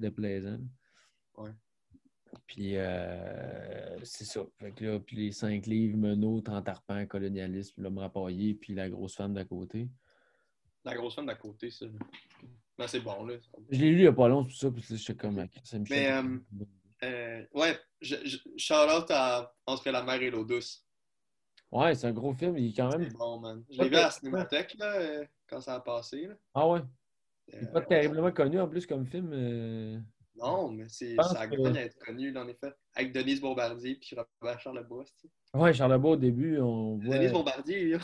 déplaisant. Ouais. Puis euh, c'est ça. Fait que là, puis les cinq livres, Menot, Tantarpan, Colonialisme, L'homme rapaillé, puis La grosse femme d'à côté. La grosse femme d'à côté, ça. Ben, c'est bon, là. Je l'ai lu il n'y a pas longtemps, tout ça, puis j'étais comme. ça me Mais, euh, Euh, ouais, je, je, shout-out à Entre la mer et l'eau douce. Ouais, c'est un gros film, il est quand même. C'est bon, man. Je l'ai vu à la cinémathèque, là, quand ça a passé. Là. Ah ouais? Il Euh, n'est pas terriblement connu en plus comme film. euh. Non, mais c'est, ça que- gagne à être connu, en effet. Avec Denise Bombardier puis Robert Charlebois. Ouais, Charlebois, au début, on voit. Denise Bombardier,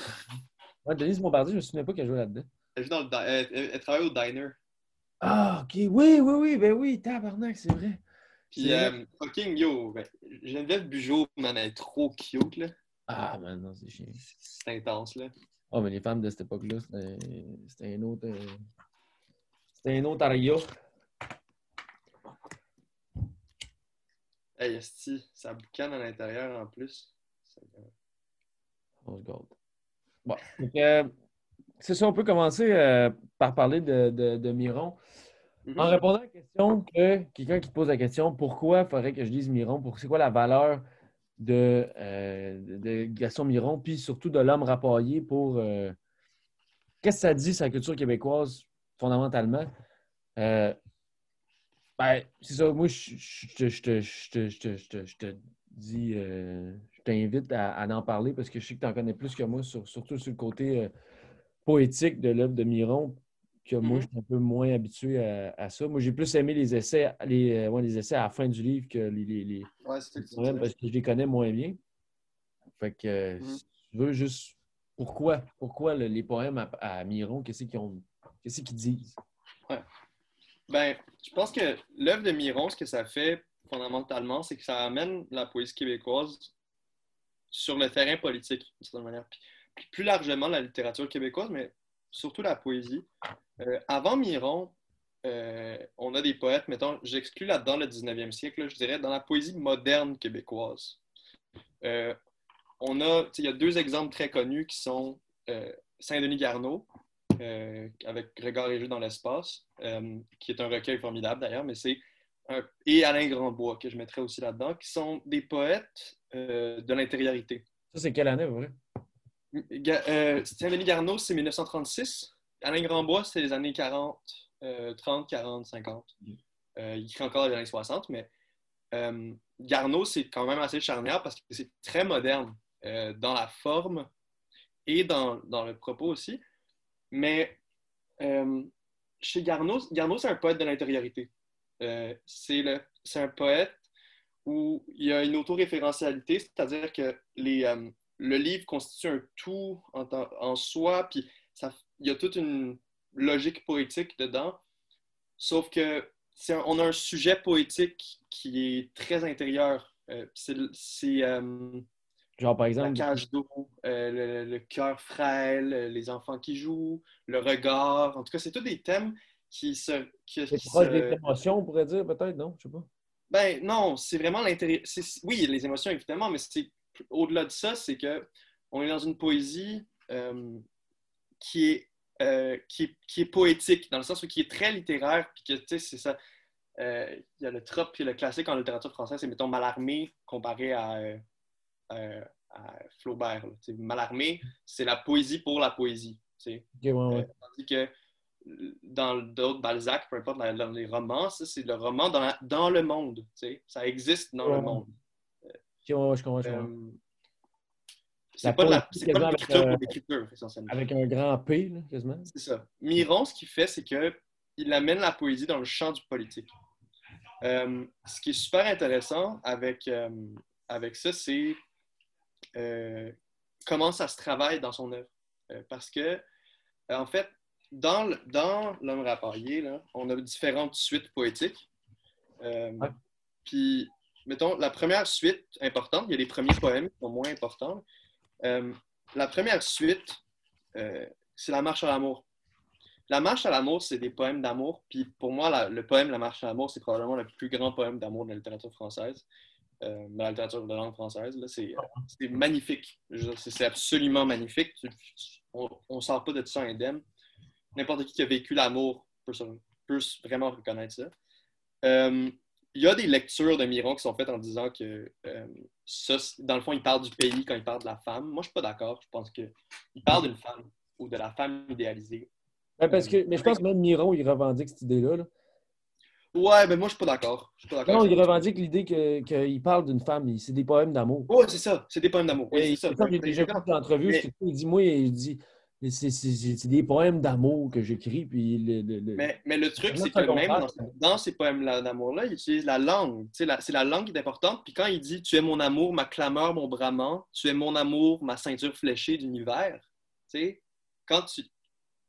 Ouais, Denise Bombardier, je me souviens pas qu'elle jouait là-dedans. elle, joue dans le di- elle, elle- elle travaille au diner. Ah, ok. Oui, oui, oui, ben oui, tabarnak, c'est vrai. Puis, euh, fucking yo, ben, Geneviève Bugeaud, man, elle est trop cute, là. Ah, man, non, c'est chiant. C'est intense, là. Ah, mais les femmes de cette époque-là, c'était c'était un autre. euh, C'était un autre aria. Hey, esti, ça boucane à l'intérieur en plus. C'est- On se garde. Bon. Euh, c'est ça, on peut commencer euh, par parler de, de, de Miron. Mhm. En répondant à la question que quelqu'un qui te pose la question pourquoi il faudrait que je dise Miron, pour c'est quoi la valeur de, euh, de- Gaston Miron, puis surtout de l'homme rapaillé pour qu'est-ce que ça dit sur la culture québécoise fondamentalement? Euh, ben, c'est ça, moi je, je, je, je te- dis, euh, je t'invite à, à en parler parce que je sais que tu en connais plus que moi, sur- surtout sur le côté euh, poétique de l'œuvre de Miron que moi, Mhm. je suis un peu moins habitué à, à ça. Moi, j'ai plus aimé les essais, les, ouais, les essais à la fin du livre que les, les, Ouais, parce que je les connais moins bien. Fait que Mhm. si tu veux juste pourquoi, pourquoi le- les poèmes à, à Miron, qu'est-ce qu'ils ont qu'est-ce qu'ils disent? Ben, je pense que l'œuvre de Miron, ce que ça fait fondamentalement, c'est que ça amène la poésie québécoise sur le terrain politique, d'une certaine manière. Puis, plus largement, la littérature québécoise, mais surtout la poésie. Euh, avant Miron, euh, on a des poètes, mettons, j'exclus là-dedans le 19e siècle, je dirais, dans la poésie moderne québécoise. Euh, on a, il y a deux exemples très connus qui sont Saint-Denis Garneau, euh, avec Regard et jeu dans l'espace, euh, qui est un recueil formidable d'ailleurs, mais c'est et Alain Grandbois que je mettrais aussi là-dedans, qui sont des poètes euh, de l'intériorité. Ça, c'est quelle année? Ga- euh, Saint-Denis Garneau, c'est 1936. Alain Grandbois, c'est les années 40, euh, 30, 40, 50. Euh, il écrit encore les années 60, mais Garneau, c'est quand même assez charnière parce que c'est très moderne dans la forme et dans, dans le propos aussi. Mais euh, chez Garneau, Garneau, c'est un poète de l'intériorité. Euh, c'est un poète où il y a une autoréférentialité, c'est-à-dire que euh, le livre constitue un tout en, soi, puis il y a toute une logique poétique dedans, sauf que on a un sujet poétique qui est très intérieur. C'est Genre, par la exemple, cage d'eau, euh, le, le cœur frêle, euh, les enfants qui jouent, le regard. En tout cas, c'est tous des thèmes qui se. Qui, c'est qui proche se- des émotions, on pourrait dire, peut-être, non? Je sais pas. Ben non, c'est vraiment l'intérêt. c'est- Oui, les émotions évidemment, mais c'est au-delà de ça, c'est que on est dans une poésie euh, qui, est, euh, qui, est, qui est poétique, dans le sens où qui est très littéraire, puis que tu sais, c'est ça. Il y a le trope puis le classique en littérature française, c'est mettons Malarmé comparé à, euh, euh, à Flaubert. là. Malarmé, c'est la poésie pour la poésie. tu sais. Ok, ouais, ouais. Euh, tandis que dans d'autres Balzac, peu importe, dans, les romans, c'est le roman dans, la- dans le monde. Ça existe dans Ouais. le monde. Ok, ouais, ouais, je comprends. Euh, c'est pas, de la- pas l'écriture avec, pour euh, l'écriture, essentiellement. Avec un grand P, là, quasiment. C'est ça. Miron, ce qu'il fait, c'est qu'il amène la poésie dans le champ du politique. Euh, ce qui est super intéressant avec, euh, avec ça, c'est euh, comment ça se travaille dans son œuvre. Euh, parce que, euh, en fait, dans, le- dans L'homme rapaillé, là, on a différentes suites poétiques. Puis, mettons, la première suite importante, il y a les premiers poèmes qui sont moins importants. La première suite, c'est la marche à l'amour. La marche à l'amour, c'est des poèmes d'amour. Puis pour moi, la- le poème La marche à l'amour, c'est probablement le plus grand poème d'amour de la littérature française, euh, la littérature de langue française. là. C'est magnifique. C'est absolument magnifique. Tu- On ne sort pas de ça indemne. N'importe qui qui a vécu l'amour peut, vraiment reconnaître ça. Euh, il y a des lectures de Miron qui sont faites en disant que euh, ça, dans le fond, il parle du pays quand il parle de la femme. Moi, je suis pas d'accord. Je pense qu'il parle d'une femme ou de la femme idéalisée. parce que, mais je pense que même Miron, il revendique cette idée-là. Ouais, mais moi, je suis pas d'accord. Non, il revendique l'idée qu'il parle d'une femme. C'est des poèmes d'amour. Oui, c'est ça. C'est des poèmes d'amour. Oui, c'est ça. J'ai déjà vu une entrevue, il dit, moi, il dit c'est des poèmes d'amour que j'écris. Puis Mais, mais, le truc, c'est que même dans, ces poèmes d'amour-là, il utilise la langue. C'est la, langue qui est importante. Puis quand il dit Tu es mon amour, ma clameur, mon bramant, tu es mon amour, ma ceinture fléchée d'univers, tu sais, quand tu.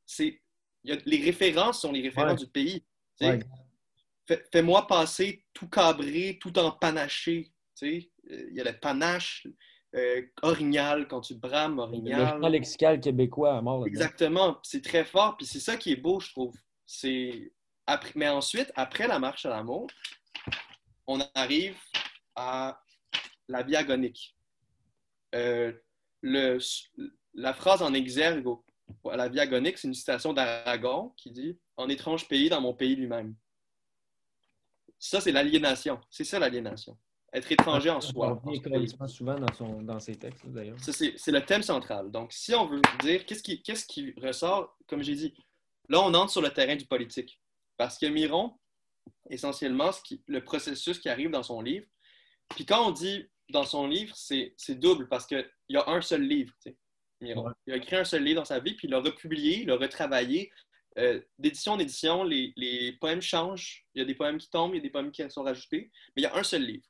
c'est Les références sont les références du pays. Fais-moi passer tout cabré, tout en panaché. Il y a le panache, euh, orignal, quand tu brames orignal. Le lexical québécois à mort. Exactement. C'est très fort. Puis c'est ça qui est beau, je trouve. C'est après... Mais ensuite, après la marche à l'amour, on arrive à la vie agonique. Euh, le... La phrase en exergue à la vie agonique, c'est une citation d'Aragon qui dit En étrange pays dans mon pays lui-même. Ça, c'est l'aliénation. C'est ça l'aliénation être étranger en soi. On souvent dans, son, dans ses textes, d'ailleurs. C'est le thème central. Donc, si on veut dire qu'est-ce qui, qu'est-ce qui ressort, comme j'ai dit, là, on entre sur le terrain du politique. Parce que Miron, essentiellement, ce qui, le processus qui arrive dans son livre, puis quand on dit dans son livre, c'est double parce qu'il y a un seul livre, Miron. Il a écrit un seul livre dans sa vie, puis il l'a republié, il l'a retravaillé. Euh, d'édition en édition, les, les poèmes changent. Il y a des poèmes qui tombent, il y a des poèmes qui sont rajoutés, mais il y a un seul livre.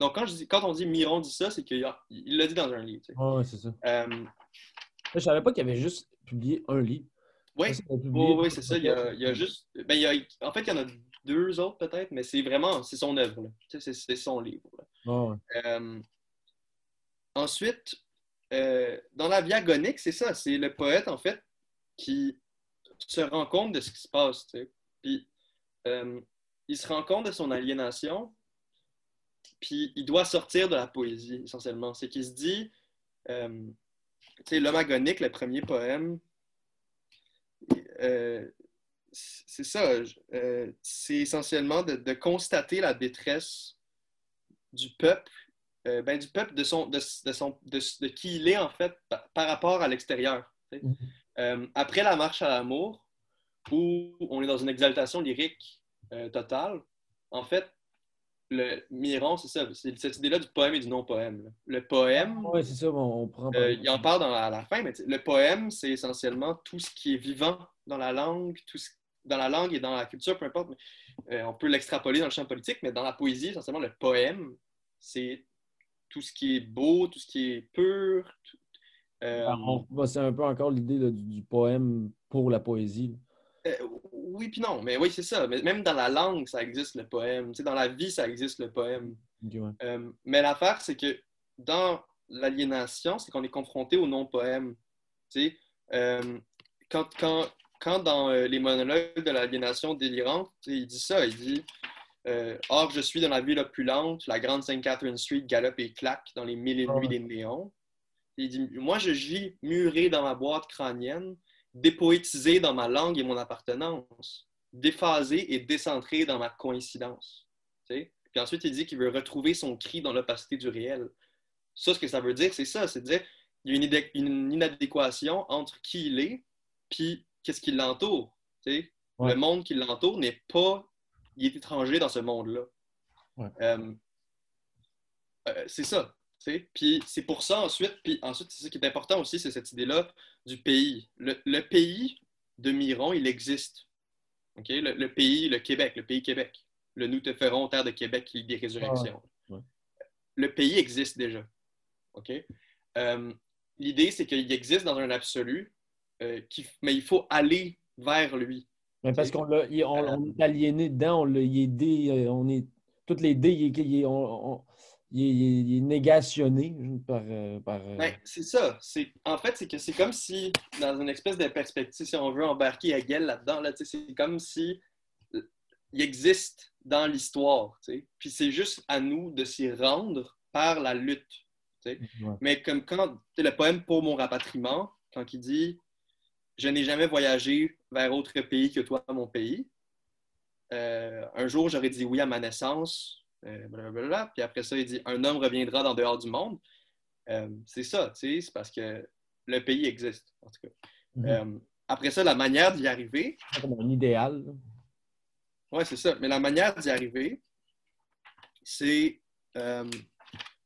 Donc, quand, je dis, quand on dit Miron dit ça, c'est qu'il l'a dit dans un livre. oui, c'est ça. Euh... Je savais pas qu'il avait juste publié un livre. Oui, oui, c'est ça. Il y, a, juste. Ben, il y a... En fait, il y en a deux autres peut-être, mais c'est vraiment c'est son œuvre. C'est son livre. Euh, ensuite, euh, dans la vie agonique, c'est ça. C'est le poète, en fait, qui se rend compte de ce qui se passe. Puis, euh, il se rend compte de son aliénation, puis il doit sortir de la poésie, essentiellement. C'est qu'il se dit, euh, L'homme agonique, le premier poème, euh, c'est ça, euh, c'est essentiellement de, constater la détresse du peuple, ben, du peuple de, son, de, son, de, qui il est, en fait, par, rapport à l'extérieur. Mm-hmm. après la marche à l'amour, où on est dans une exaltation lyrique totale, en fait, le Miron, c'est ça, c'est cette idée-là du poème et du non-poème. Le poème, oui, c'est ça, on prend. Euh, il en parle dans, à la fin, mais le poème, c'est essentiellement tout ce qui est vivant dans la langue, tout dans la langue et dans la culture, peu importe. Euh, on peut l'extrapoler dans le champ politique, mais dans la poésie, essentiellement, le poème, c'est tout ce qui est beau, tout ce qui est pur. Euh, c'est un peu encore l'idée du, du, poème pour la poésie. Euh, oui, puis non, mais oui, c'est ça. Mais même dans la langue, ça existe le poème. dans la vie, ça existe le poème. Euh, mais l'affaire, c'est que dans l'aliénation, c'est qu'on est confronté au non-poème. Euh, quand, quand, quand, dans les monologues de l'aliénation délirante, il dit ça, il dit Or, je suis dans la ville opulente, la grande Sainte Catherine Street galope et claque dans les mille et nuits des néons. Il dit Moi, je gis muré dans ma boîte crânienne, dépoétisé dans ma langue et mon appartenance, déphasé et décentré dans ma coïncidence. Puis ensuite, il dit qu'il veut retrouver son cri dans l'opacité du réel. Ça, ce que ça veut dire, c'est ça, c'est dire il y a une, inadéquation entre qui il est puis qu'est-ce qui l'entoure. Le monde qui l'entoure n'est pas... Il est étranger dans ce monde-là. Euh, euh, c'est ça. Puis c'est pour ça ensuite, puis ensuite, ce qui est important aussi, c'est cette idée-là du pays. Le, pays de Miron, il existe. Le, pays, le Québec, le pays Québec. Le nous te ferons terre de Québec, qui des résurrections. Le pays existe déjà. OK? Euh, l'idée, c'est qu'il existe dans un absolu, euh, mais il faut aller vers lui. Mais parce qu'on on, on, est aliéné dedans, on, il est euh, on est toutes les dés, il, on, il est, négationné par. Euh, euh, ben, c'est ça. En fait, c'est que c'est comme si, dans une espèce de perspective, si on veut embarquer Hegel là-dedans, là, c'est comme si euh, il existe dans l'histoire. Puis c'est juste à nous de s'y rendre par la lutte. Mais comme quand le poème Pour mon rapatriement, quand il dit Je n'ai jamais voyagé vers autre pays que toi, mon pays, euh, un jour j'aurais dit oui à ma naissance, blablabla. puis après ça, il dit un homme reviendra dans dehors du monde. Euh, c'est ça, tu sais, c'est parce que le pays existe, en tout cas. Mhm. Euh, après ça, la manière d'y arriver, C'est comme un idéal. Oui, c'est ça. Mais la manière d'y arriver, c'est euh,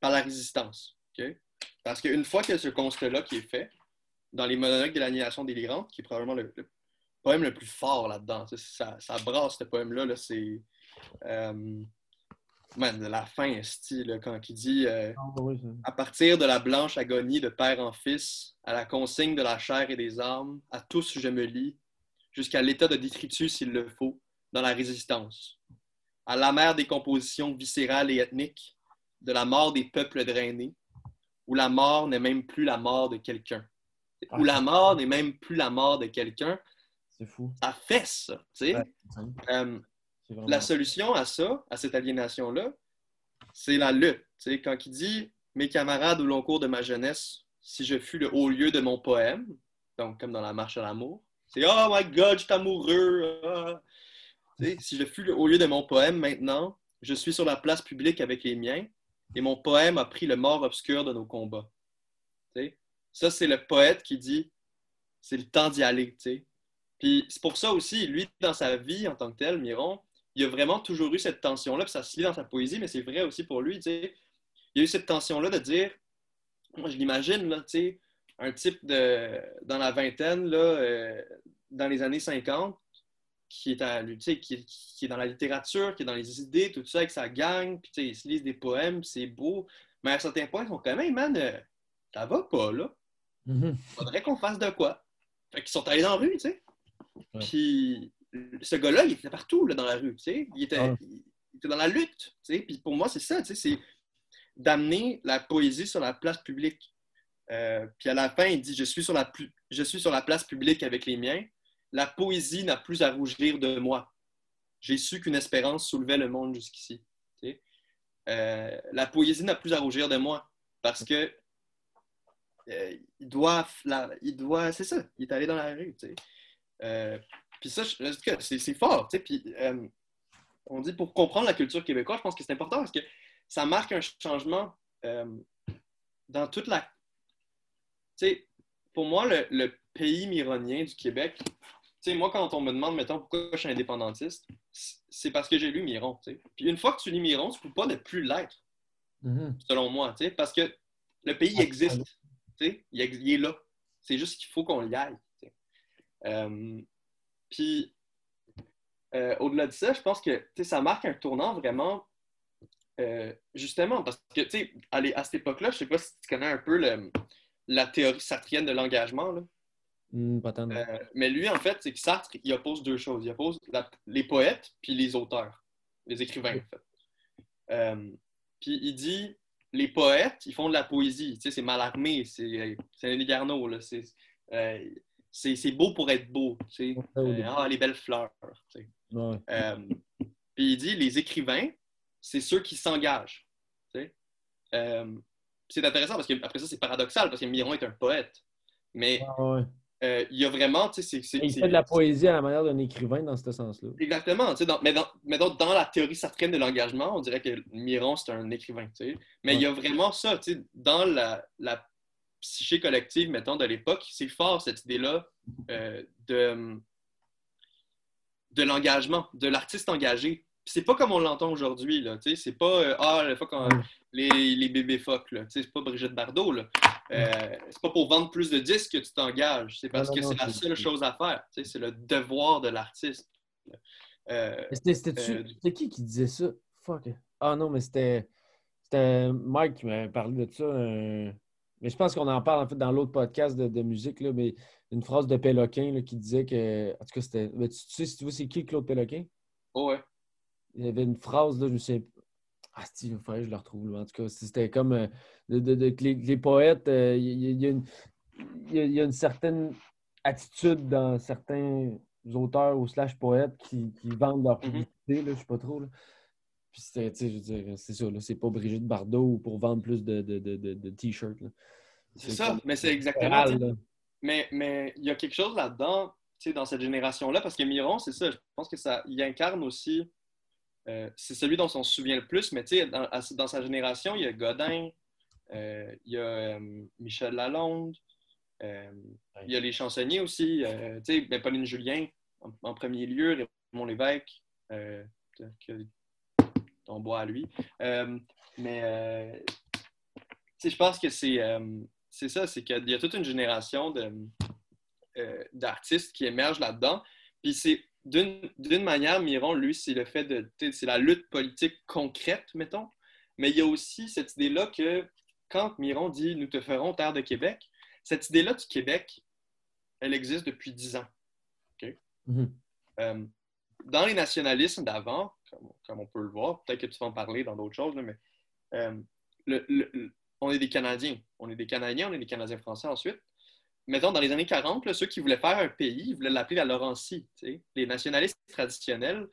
par la résistance. Parce qu'une fois que ce constat-là qui est fait, dans les monologues de l'annihilation délirante, qui est probablement le, le poème le plus fort là-dedans, ça, ça brasse ce poème-là, là, c'est. Euh, man, la fin, style, quand il dit. euh, Ah, ça. à partir de la blanche agonie de père en fils, à la consigne de la chair et des armes, à tous je me lie, jusqu'à l'état de détritus s'il le faut, dans la résistance. À l'amère décomposition viscérale et ethnique, de la mort des peuples drainés, où la mort n'est même plus la mort de quelqu'un. Où la mort n'est même plus la mort de quelqu'un, C'est fou. ça fait ça. tu sais. Ouais, vraiment- la solution à ça, à cette aliénation-là, c'est la lutte. Tu sais, quand il dit Mes camarades au long cours de ma jeunesse, si je fus le haut lieu de mon poème, donc comme dans la marche à l'amour, c'est Oh my God, je suis amoureux. ah. Si je fus le haut lieu de mon poème maintenant, je suis sur la place publique avec les miens et mon poème a pris le mort obscur de nos combats. Tu sais, Ça, c'est le poète qui dit c'est le temps d'y aller. Puis c'est pour ça aussi, lui, dans sa vie en tant que tel, Miron, il a vraiment toujours eu cette tension-là, puis ça se lit dans sa poésie, mais c'est vrai aussi pour lui, tu sais. Il y a eu cette tension-là de dire, moi je l'imagine, là, tu sais, un type de, dans la vingtaine, là, euh, dans les années 50, qui est, à, tu sais, qui, qui est dans la littérature, qui est dans les idées, tout ça, avec sa gang, puis tu sais, ils se lisent des poèmes, puis c'est beau, mais à un certain point, ils sont quand même, man, euh, ça va pas, là. Mhm. Faudrait qu'on fasse de quoi. Fait qu'ils sont allés dans la rue, tu sais. Puis ce gars-là, il était partout là, dans la rue, tu sais. Il était, Ouais. il était dans la lutte, tu sais. Puis pour moi, c'est ça, tu sais, c'est d'amener la poésie sur la place publique. Euh, puis à la fin, il dit je suis, sur la pu- je suis sur la place publique avec les miens. La poésie n'a plus à rougir de moi. J'ai su qu'une espérance soulevait le monde jusqu'ici. tu sais. Euh, la poésie n'a plus à rougir de moi parce que euh, il doit, la- il doit, c'est ça, il est allé dans la rue, tu sais. Puis ça, c'est fort. Puis euh, on dit pour comprendre la culture québécoise, je pense que c'est important parce que ça marque un changement euh, dans toute la. Tu sais, pour moi, le, le pays mironien du Québec, tu sais, moi, quand on me demande, mettons, pourquoi je suis indépendantiste, c'est parce que j'ai lu Miron, tu sais. Puis une fois que tu lis Miron, tu ne peux pas ne plus l'être, Mhm. selon moi, tu sais, parce que le pays Ah, existe, tu sais, il, est là. C'est juste qu'il faut qu'on y aille. tu sais. Euh, puis, euh, au-delà de ça, je pense que ça marque un tournant vraiment, euh, justement, parce que, tu sais, à, à cette époque-là, je sais pas si tu connais un peu le- la théorie sartrienne de l'engagement, là. Hmm, pas tant. non. Euh, mais lui, en fait, c'est que Sartre, il oppose deux choses. Il oppose la- les poètes puis les auteurs, les écrivains, en fait. Puis il dit, les poètes, ils font de la poésie. Tu sais, c'est mal armé, c'est c'est un Garneau, là. C'est c'est- beau pour être beau, tu sais. Euh, ah, les belles fleurs, tu sais. Ouais. Euh, puis il dit, les écrivains, c'est ceux qui s'engagent. tu sais. Euh, c'est intéressant parce que après ça, c'est paradoxal parce que Miron est un poète. Mais Ah, ouais. il y a vraiment, tu sais, c'est- Il fait de la poésie à la manière d'un écrivain dans ce sens-là. Exactement. tu sais, Dans, mais, dans, mais donc, dans la théorie sartrienne de l'engagement, on dirait que Miron, c'est un écrivain. tu sais. Mais il y a vraiment ça. tu sais, Dans la, la psyché collective, mettons, de l'époque, c'est fort cette idée-là euh, de, de l'engagement, de l'artiste engagé. C'est pas comme on l'entend aujourd'hui. là, tu sais, C'est pas euh, Ah, la fois Ouais. les, les bébés phoques. là, tu sais, C'est pas Brigitte Bardot. là. Euh, c'est pas pour vendre plus de disques que tu t'engages. C'est parce Non, que c'est la seule chose à faire. tu sais, C'est le devoir de l'artiste. Euh, C'était Euh, qui qui disait ça? Fuck. Ah non, mais c'était c'était Mike qui m'avait parlé de ça. Mais je pense qu'on en parle en fait dans l'autre podcast de, de musique, là, mais une phrase de Péloquin là, qui disait que. En tout cas, c'était. mais Tu, tu sais, si tu vois, c'est qui Claude Péloquin? oh ouais. Il y avait une phrase, là, je me sais. Ah, si, il faudrait que je la retrouve. là. En tout cas, c'était comme euh, de, de- de- que les, les poètes, euh, il y, a- il y a une, il y a- il y a une certaine attitude dans certains auteurs ou slash poètes qui, qui vendent leur Mhm. publicité, là, je sais pas trop. Là. Puis c'est ça, là, c'est pas Brigitte Bardot pour vendre plus de, de, de, de- de t-shirts. C'est ça, comme- mais c'est exactement. Là. Mais il y a quelque chose là-dedans. dans cette génération-là, parce que Miron, c'est ça, je pense que ça, il incarne aussi, euh, c'est celui dont on se souvient le plus, mais dans, dans sa génération, il y a Godin, euh, il y a euh, Michel Lalonde, il y a les chansonniers aussi, tu sais, ben, Pauline Julien en, premier lieu, Raymond Lévesque, ton bois à lui. mais je pense que c'est c'est ça, c'est qu'il y a toute une génération euh, d'artistes qui émergent là-dedans. Puis c'est d'une manière, Miron, lui, c'est le fait de. C'est la lutte politique concrète, mettons. Mais il y a aussi cette idée-là que quand Miron dit Nous te ferons terre de Québec, cette idée-là du Québec, elle existe depuis dix ans. Mm-hmm. Euh, dans les nationalismes d'avant, comme, on peut le voir, peut-être que tu vas en parler dans d'autres choses, mais euh, on est des Canadiens. On est des Canadiens, on est des Canadiens français ensuite. Mettons, dans les années 40, ceux qui voulaient faire un pays, ils voulaient l'appeler la Laurentie. Les nationalistes traditionnels,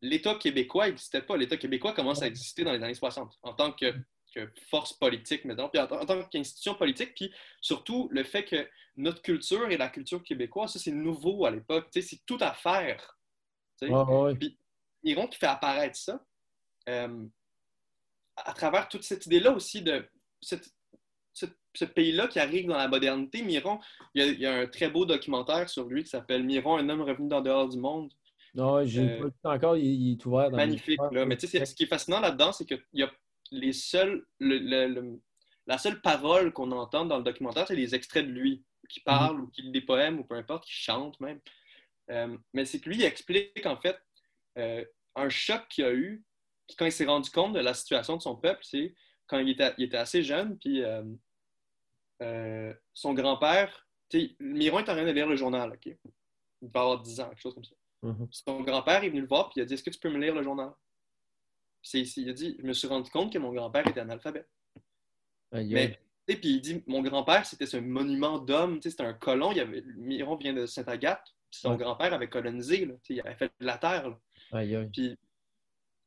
l'État québécois n'existait pas. L'État québécois commence à exister dans les années 60 en tant que, force politique, mettons, puis en, tant qu'institution politique, puis surtout le fait que notre culture et la culture québécoise, ça c'est nouveau à l'époque. C'est tout à faire. Puis Iron qui fait apparaître ça, euh, à travers toute cette idée-là aussi de ce pays-là qui arrive dans la modernité, Miron, il y, a, un très beau documentaire sur lui qui s'appelle Miron, un homme revenu d'en dehors du monde. Non, j'ai euh, pas encore, il, est ouvert. Dans magnifique, là. Mais tu sais, ce qui est fascinant là-dedans, c'est que y a les seuls, la seule parole qu'on entend dans le documentaire, c'est les extraits de lui, qui mhm. parle ou qui lit des poèmes ou peu importe, qui chante même. Euh, mais c'est que lui, il explique en fait euh, un choc qu'il a eu quand il s'est rendu compte de la situation de son peuple, c'est quand il était, assez jeune, puis euh, euh, son grand-père, Miron est en train de lire le journal, OK? Il va avoir 10 ans, quelque chose comme ça. Mm-hmm. Son grand-père est venu le voir, puis il a dit Est-ce que tu peux me lire le journal? Puis il a dit Je me suis rendu compte que mon grand-père était analphabète. Mais, puis il dit Mon grand-père, c'était ce monument d'homme, c'était un colon. Il avait, Miron vient de Sainte-Agathe, son grand-père avait colonisé, là, il avait fait de la terre. Puis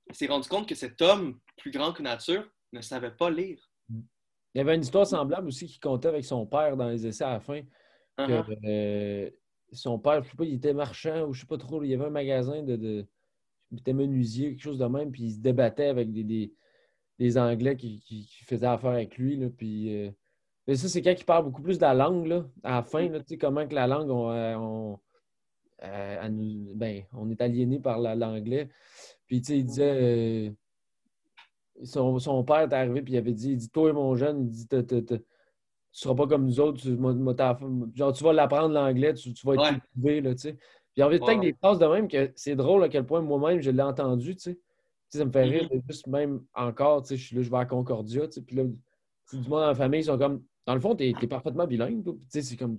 il s'est rendu compte que cet homme, plus grand que nature, ne savait pas lire. Il y avait une histoire semblable aussi qui comptait avec son père dans les essais à la fin. Uh-huh. Euh, son père, je ne sais pas, il était marchand ou je ne sais pas trop, il y avait un magasin de, de il était menuisier, quelque chose de même, puis il se débattait avec des, des, Anglais qui, qui, faisaient affaire avec lui. Là, puis, euh, mais ça, c'est quand il parle beaucoup plus de la langue, là, à la fin, là, comment que la langue, on, euh, ben, on est aliéné par l'anglais. Puis, tu sais, il disait son, son, père est arrivé et il avait dit, il dit Toi, mon jeune, il dit Tu ne seras pas comme nous autres, tu, genre, tu vas l'apprendre l'anglais, tu, vas être ouais. là, tu sais. Puis en fait, des phrases de même que c'est drôle à quel point moi-même je l'ai entendu, tu sais. ça me fait rire, mm-hmm. juste même encore, tu sais, je suis là, je vais à Concordia, tu sais, puis là, du monde dans la famille, ils sont comme, dans le fond, tu es, parfaitement bilingue, tu sais, c'est comme,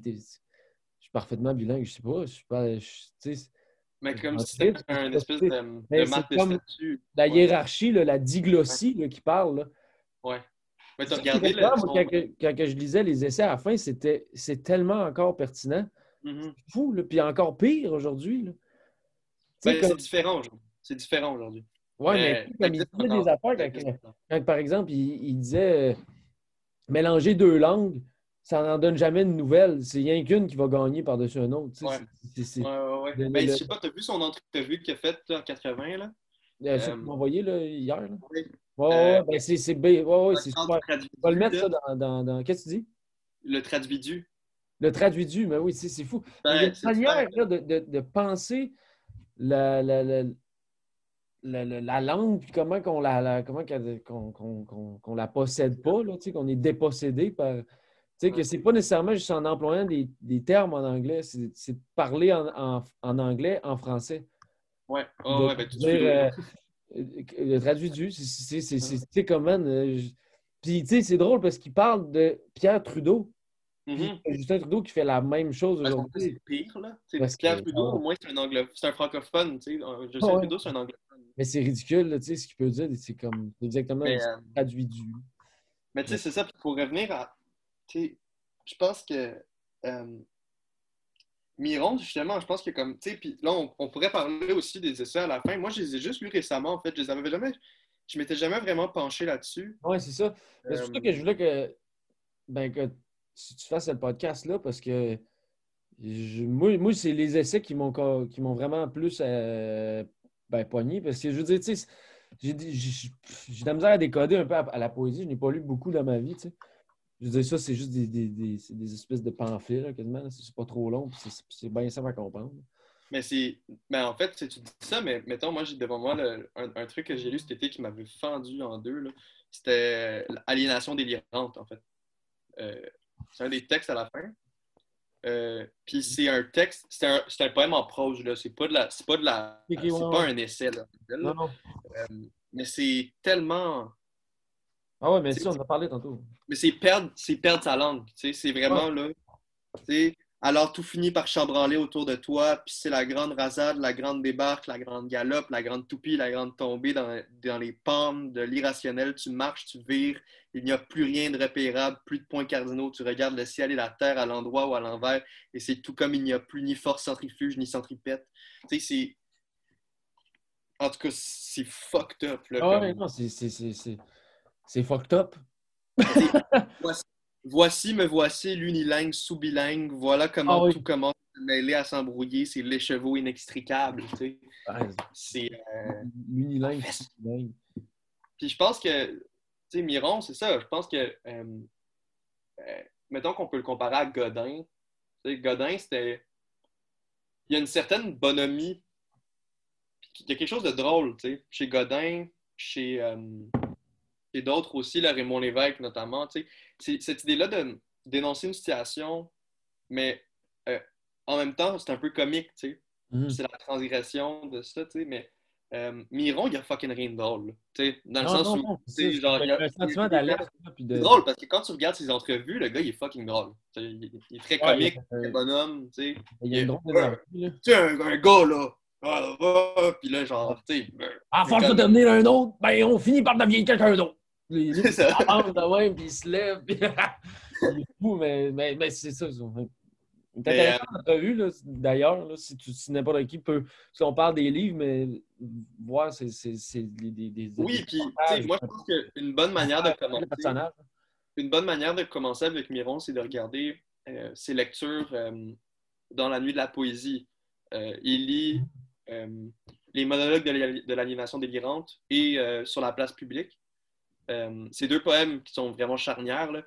je suis parfaitement bilingue, je sais pas, je suis pas, tu sais, mais comme si c'était un espèce de, de La hiérarchie, la diglossie qui parle. Là. Ouais. Mais tu regardé quand, quand, je lisais les essais à la fin, c'était c'est tellement encore pertinent. Mm-hmm. C'est fou, là. puis encore pire aujourd'hui. Ben, c'est différent aujourd'hui. C'est différent aujourd'hui. Oui, mais, comme il disait des affaires, quand, par exemple, il, disait euh, mélanger deux langues, ça n'en donne jamais de nouvelles. C'est rien qu'une qui va gagner par-dessus un autre. Oui, ouais, ouais, ouais. Ben, je sais pas, tu as vu son entrevue qu'il a faite en 80, là? Euh, euh, tu envoyé là, hier. Là? Oui. Ouais, euh, ben c'est ouais, ouais, c'est super. On va le mettre ça dans. dans, dans... Qu'est-ce que tu dis? Le traduidu. Le traduidu, mais oui, c'est fou. Ben, il y a une manière là, de, de, de, penser la, la, la, la, langue, puis comment qu'on la, comment qu'on, qu'on, qu'on, la possède pas, là, qu'on est dépossédé par sais, que c'est pas nécessairement juste en employant des, des termes en anglais, c'est de parler en, en, en, anglais, en français. Ouais, oh, ouais, ben, tu dire, euh, le traduit c'est comment. Euh, puis, tu sais, c'est drôle parce qu'il parle de Pierre Trudeau. Mm-hmm. Justin Trudeau qui fait la même chose aujourd'hui. C'est pire, là. Parce Pierre que, Trudeau, au moins, c'est un, anglo... un francophone. Tu sais. Justin Trudeau, c'est un anglophone. Mais c'est ridicule, tu sais, ce qu'il peut dire. C'est comme exactement mais, euh... traduit du. Mais tu sais, c'est ça. Pour revenir à je pense que euh, Miron, justement, je pense que comme, tu sais, puis là, on, pourrait parler aussi des essais à la fin. Moi, je les ai juste lus récemment, en fait. Je les avais jamais, je m'étais jamais vraiment penché là-dessus. Oui, c'est ça. C'est ça que je voulais que, ben, que tu fasses ce podcast-là parce que je- moi, moi c'est les essais qui m'ont co- qui m'ont vraiment plus euh, ben, pogné. Parce que je veux dire, tu sais, j'ai de la misère à décoder un peu à, à la poésie. Je n'ai pas lu beaucoup dans ma vie, tu sais. Je veux dire, ça, c'est juste des, des, des- des espèces de pamphlets, là, quasiment. C'est pas trop long, c'est bien simple à comprendre. Mais c'est. Mais en fait, tu tu dis ça, mais mettons, moi, j'ai devant moi le- un, un truc que j'ai lu cet été qui m'avait fendu en deux. C'était Aliénation délirante, en fait. Euh, c'est un des textes à la fin. Euh, Puis c'est un texte, c'est un, un poème en prose, là. C'est pas de la. C'est pas de la. C'est pas un essai, là. Non, non. Euh, mais c'est tellement. Ah ouais, mais si, on en a parlé tantôt. Mais c'est perdre, c'est perdre sa langue. tu sais, C'est vraiment là. Alors tout finit par chambranler autour de toi, puis c'est la grande rasade, la grande débarque, la grande galope, la grande toupie, la grande tombée dans, dans les pommes de l'irrationnel. Tu marches, tu vires, il n'y a plus rien de repérable, plus de points cardinaux. Tu regardes le ciel et la terre à l'endroit ou à l'envers, et c'est tout comme il n'y a plus ni force centrifuge ni centripète. Tu sais, c'est. En tout cas, c'est fucked up. Là, Ah ouais, comme- non, c'est- c'est- fucked up. Voici, voici, me voici, l'unilingue sous bilingue. Voilà comment Ah oui. tout commence à mêler, à s'embrouiller. C'est l'écheveau inextricable. tu sais. Ah, C'est, euh, L'unilingue. Puis je pense que, tu sais, Miron, c'est ça. Je pense que, euh, euh, mettons qu'on peut le comparer à Godin. Tu sais, Godin, c'était. Il y a une certaine bonhomie. Il y a quelque chose de drôle, tu sais. Chez Godin, chez, euh, chez d'autres aussi, là, Raymond Lévesque notamment, tu sais. C'est cette idée-là de dénoncer une situation, mais euh, en même temps, c'est un peu comique, tu sais Mhm. c'est la transgression de ça, tu sais, mais euh, Miron, il y a fucking rien de drôle, là, tu sais, dans le sens non, où, c'est de- drôle, parce que quand tu regardes ses entrevues, le gars, il est fucking drôle. Il, il est très Ouais, comique, il très bonhomme, tu sais. Il une drôle. Tu sais, un, un gars, là, ah, puis là, genre, tu sais, À force de devenir un autre, ben on finit par devenir quelqu'un d'autre. Les C'est ça. avance de même, puis il se lève. Puis... il est fou, mais, mais, mais c'est ça. C'est intéressant l'entrevue, là, d'ailleurs, si, tu- si n'importe qui peut. Si on parle des livres, mais voir, c'est des, des, des- Oui, puis, moi, je pense qu'une bonne manière de commencer, une bonne manière de commencer avec Miron, c'est de regarder euh, ses lectures euh, dans la nuit de la poésie. Euh, il lit euh, les monologues de l'aliénation délirante et euh, sur la place publique. Euh, c'est deux poèmes qui sont vraiment charnières. Là.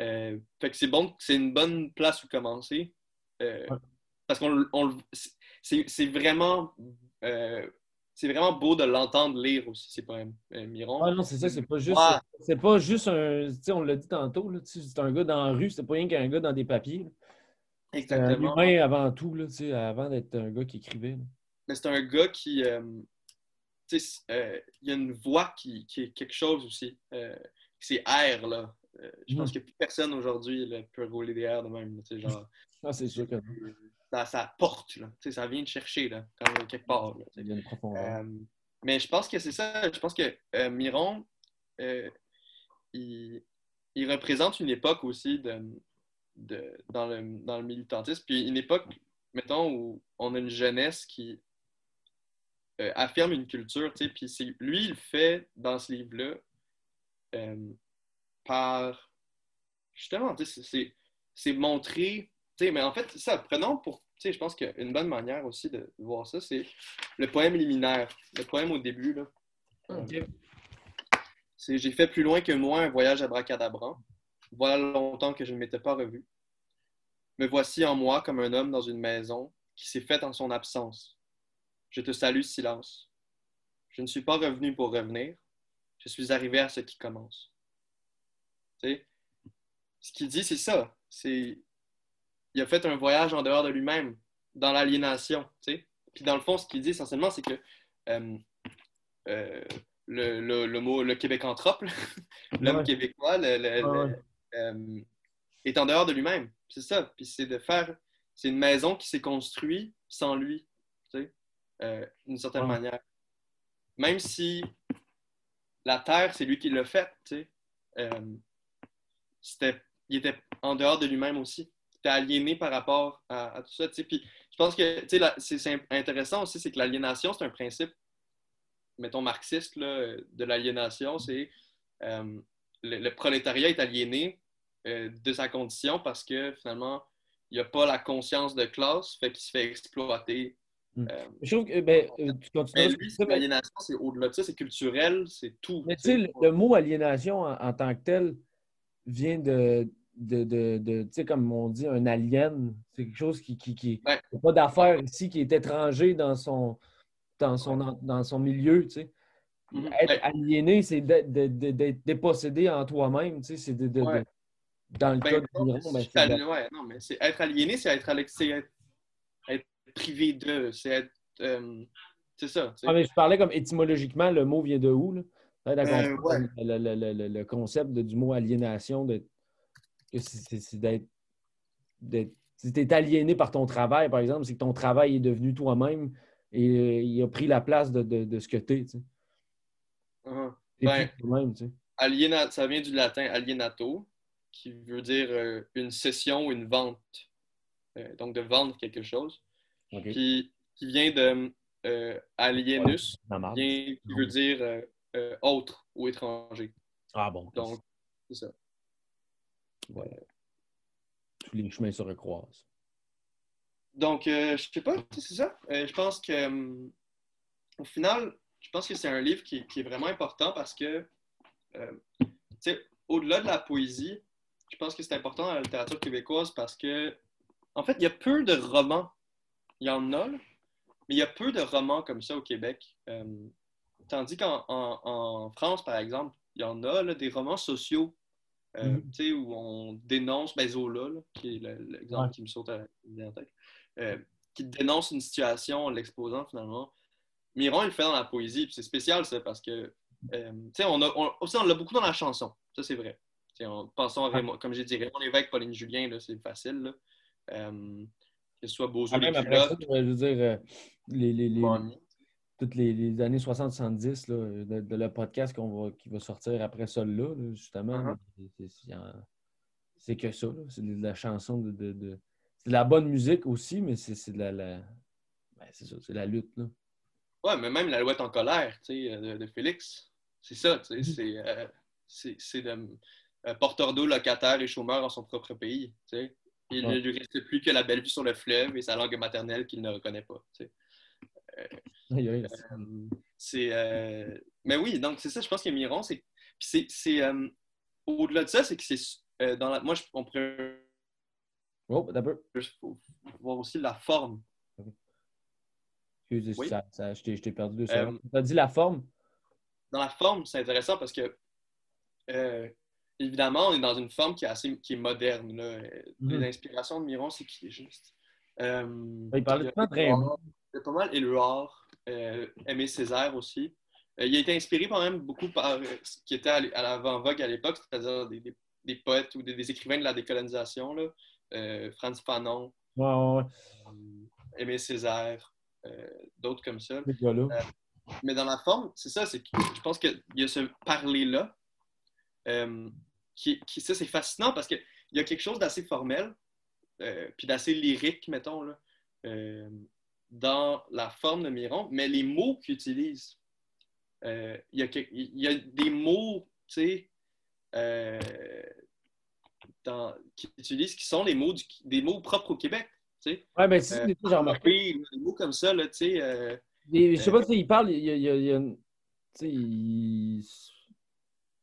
Euh, fait que c'est bon, c'est une bonne place où commencer. Euh, Ouais. Parce qu'on on c'est vraiment c'est vraiment beau de l'entendre lire aussi ces poèmes, Miron. Ah non, c'est ça, c'est pas juste. C'est pas juste un. On l'a dit tantôt, c'est un gars dans la rue, c'est pas rien qu'un gars dans des papiers. là. C'est un Exactement. humain avant tout, là, avant d'être un gars qui écrivait. là. Mais c'est un gars qui. euh, euh, il y a une voix qui, qui est quelque chose aussi. Euh, c'est R, là. Euh, je pense Mm. que plus personne aujourd'hui peut rouler des R de même. là, tu sais, genre, Ah, c'est sûr que ça, ça porte, là. Tu sais, ça vient de chercher, là, quand quelque part. là, mais je pense que c'est ça. Je pense que Miron, il, il représente une époque aussi de, de- dans, le, dans le militantisme. Puis une époque, mettons, où on a une jeunesse qui euh, affirme une culture. tu sais, Puis c'est- lui, il fait dans ce livre-là euh, par. Justement, tu sais, c'est- montrer. tu sais, Mais en fait, ça, prenons pour. tu sais, Je pense qu'une bonne manière aussi de voir ça, c'est le poème liminaire. Le poème au début, là. Ok. C'est J'ai fait plus loin que moi un voyage à Bracadabran. Voilà longtemps que je ne m'étais pas revu. Me voici en moi comme un homme dans une maison qui s'est faite en son absence. Je te salue, silence. Je ne suis pas revenu pour revenir. Je suis arrivé à ce qui commence. Tu sais, ce qu'il dit, c'est ça. C'est il a fait un voyage en dehors de lui-même, dans l'aliénation. tu sais. Puis dans le fond, ce qu'il dit essentiellement, c'est que euh, euh, le, le, le mot le québécanthrope, l'homme Ouais. québécois, le- Ouais, euh, est en dehors de lui-même. C'est ça. Puis c'est de faire. C'est une maison qui s'est construite sans lui, tu sais, euh, d'une certaine Ouais. manière. Même si la terre, c'est lui qui l'a faite, tu sais. euh, c'était, il était en dehors de lui-même aussi. Il était aliéné par rapport à, à tout ça. Puis je pense que, c'est, intéressant aussi, c'est que l'aliénation, c'est un principe, mettons, marxiste, là, de l'aliénation. C'est euh, le, le prolétariat est aliéné euh, de sa condition parce que finalement, il n'a pas la conscience de classe, fait qu'il se fait exploiter. Hmm. Euh, Je trouve que ben, euh, tu l'aliénation, c'est au-delà de ça, c'est culturel, c'est tout. Mais tu sais, le, le mot aliénation en, en tant que tel vient de, de, de, de- tu sais, comme on dit, un alien. C'est quelque chose qui qui, Ouais. pas d'affaires ici, qui est étranger dans son, dans son, dans son milieu, tu sais. Mhm. Être aliéné, c'est d'être dépossédé en toi-même, tu sais. C'est de, de- de- Ouais. dans le Ben, cas non, mais ben, ouais, non, mais c'est être aliéné, c'est être, être privé de, c'est être, euh, c'est ça. tu sais. Ah, mais je parlais comme étymologiquement, le mot vient de où? Là? Euh, le, le- le- le- concept de- du mot aliénation, de, que c'est- d'être. Si tu es aliéné par ton travail, par exemple, c'est que ton travail est devenu toi-même et euh, il a pris la place de, de- de ce que tu es. Tu Uh-huh. es Ben, plus toi-même. Tu sais. Aliéna- ça vient du latin alienato, qui veut dire euh, une cession ou une vente. Donc de vendre quelque chose. Qui vient de euh, alienus, qui veut dire euh, euh, autre ou étranger. Ah bon. Donc, c'est ça. Voilà. Tous les chemins se recroisent. Donc, euh, je sais pas, c'est ça. Je pense que, au final, je pense que c'est un livre qui, qui est vraiment important parce que, tu sais, au-delà de la poésie, je pense que c'est important dans la littérature québécoise parce que, en fait, il y a peu de romans. Il y en a, là, mais il y a peu de romans comme ça au Québec. Euh, tandis qu'en en, en France, par exemple, il y en a là, des romans sociaux euh, Mhm. où on dénonce ben, Zola, là, qui est le- l'exemple Ouais. qui me saute à la tête, euh, qui dénonce une situation en l'exposant finalement. Miron, il le fait dans la poésie, puis c'est spécial ça, parce que, euh, tu sais, on a, on, aussi, on l'a beaucoup dans la chanson, ça c'est vrai. Pensons à Raymond, comme j'ai dit, Raymond Lévesque, Pauline Julien, c'est facile. Là. Euh, que ce soit Bozo, Ah, même après ça, je veux dire, euh, les, les, toutes les, les années 60-70 là, de, de le podcast qu'on va, qui va sortir après ça, là, justement, Uh-huh. c'est- en- que ça. C'est de la chanson de. de, de- C'est de la bonne musique aussi, mais c'est de la. la- ben, c'est ça, c'est la lutte. Là. Ouais, mais même l'alouette en colère, tu sais, de, de Félix, c'est ça, tu sais, Mhm. c'est, euh, c'est, de euh, porteur d'eau, locataire et chômeur dans son propre pays, tu sais. Il Ouais. ne lui reste plus que la belle vue sur le fleuve et sa langue maternelle qu'il ne reconnaît pas, tu sais. Euh, c'est, euh, Mais oui, donc c'est ça, je pense que Miron, c'est... c'est, c'est euh, Au-delà de ça, c'est que c'est... dans la... Moi, je... on pourrait Oh, d'abord. faut voir aussi la forme. Excusez, Oui. ça, ça- je t'ai je t'ai perdu deux secondes. Tu as dit la forme? dans la forme, c'est intéressant parce que, évidemment, on est dans une forme qui est assez qui est moderne. là. Mhm. Les inspirations de Miron, c'est qui est juste. Euh, Il parlait temps de Raymond. il y a pas mal Éluard, euh, Aimé Césaire aussi. Euh, il a été inspiré quand même beaucoup par euh, ce qui était à l'avant-vogue à l'époque, c'est-à-dire des, des- des poètes ou des, des écrivains de la décolonisation, là. Euh, Franz Fanon, euh, Aimé Césaire, d'autres comme ça. Mais dans la forme, c'est ça, c'est je pense qu'il y a ce parler-là. Euh, qui, qui- ça, c'est fascinant parce qu'il y a quelque chose d'assez formel, euh, puis d'assez lyrique, mettons, là, euh, dans la forme de Miron, mais les mots qu'il utilise, il, y a y des mots, tu sais, qu'il utilise qui sont les mots du- des mots propres au Québec. Tu sais, Ouais, mais si, Euh, des j'ai remarqué. Oui, des mots comme ça, là, tu sais. je sais pas il parle, il y a, il y a- il y a une- tu sais, il...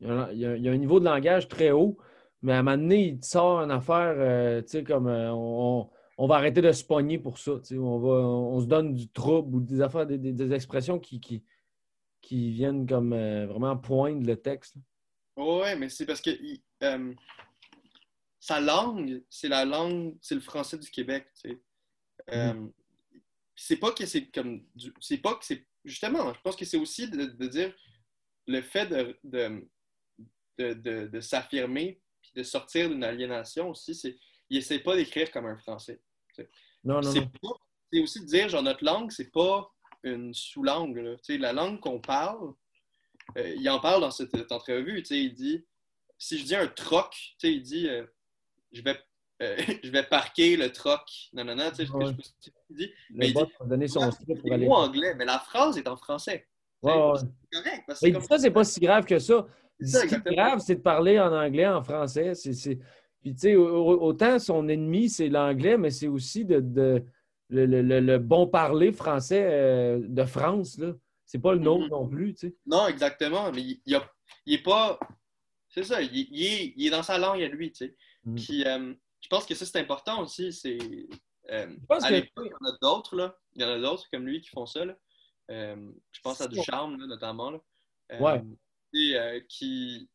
il y a un- il y a- il y a un niveau de langage très haut, mais à un moment donné, il sort une affaire, euh, tu sais, comme euh, on, on va arrêter de se pogner pour ça, tu sais, on, va, on, se donne du trouble ou des affaires, des, des- des expressions qui, qui, qui viennent comme euh, vraiment poindre le texte. Ouais, mais c'est parce que il- sa langue, c'est la langue, c'est le français du Québec, tu sais. Euh, C'est pas que c'est comme, c'est pas que c'est, justement, je pense que c'est aussi de, de dire le fait de, de, de, de- de s'affirmer puis de sortir d'une aliénation aussi, c'est, il essaie pas d'écrire comme un français. Non, non, C'est non. pas- c'est aussi de dire, genre, notre langue, c'est pas une sous-langue. là. La langue qu'on parle, euh, il en parle dans cette, cette entrevue. Il dit, si je dis un troc, il dit, euh, je, vais, euh, je vais parquer le troc. Non, non, non, tu sais, Ouais. je- je- il dit. Le mais il dit- donner son script pour aller. anglais, mais la phrase est en français. Ouais. C'est correct. Parce que c'est ça, comme- c'est pas si grave que ça. C'est Ce qui est grave, c'est de parler en anglais, en français. C'est, Puis, tu sais, autant son ennemi, c'est l'anglais, mais c'est aussi de, le, bon parler français euh, de France, là. C'est pas le nôtre mm-hmm. non plus, tu sais. Non, exactement. Mais il, il, est pas... C'est ça, il, est, dans sa langue à lui, tu sais. Mm. Puis, euh, je pense que ça, c'est important aussi. C'est... Euh, à l'époque, il y en a d'autres, là. Il y en a d'autres comme lui qui font ça, là. je pense à Ducharme, là, notamment, là. ouais. Et, qui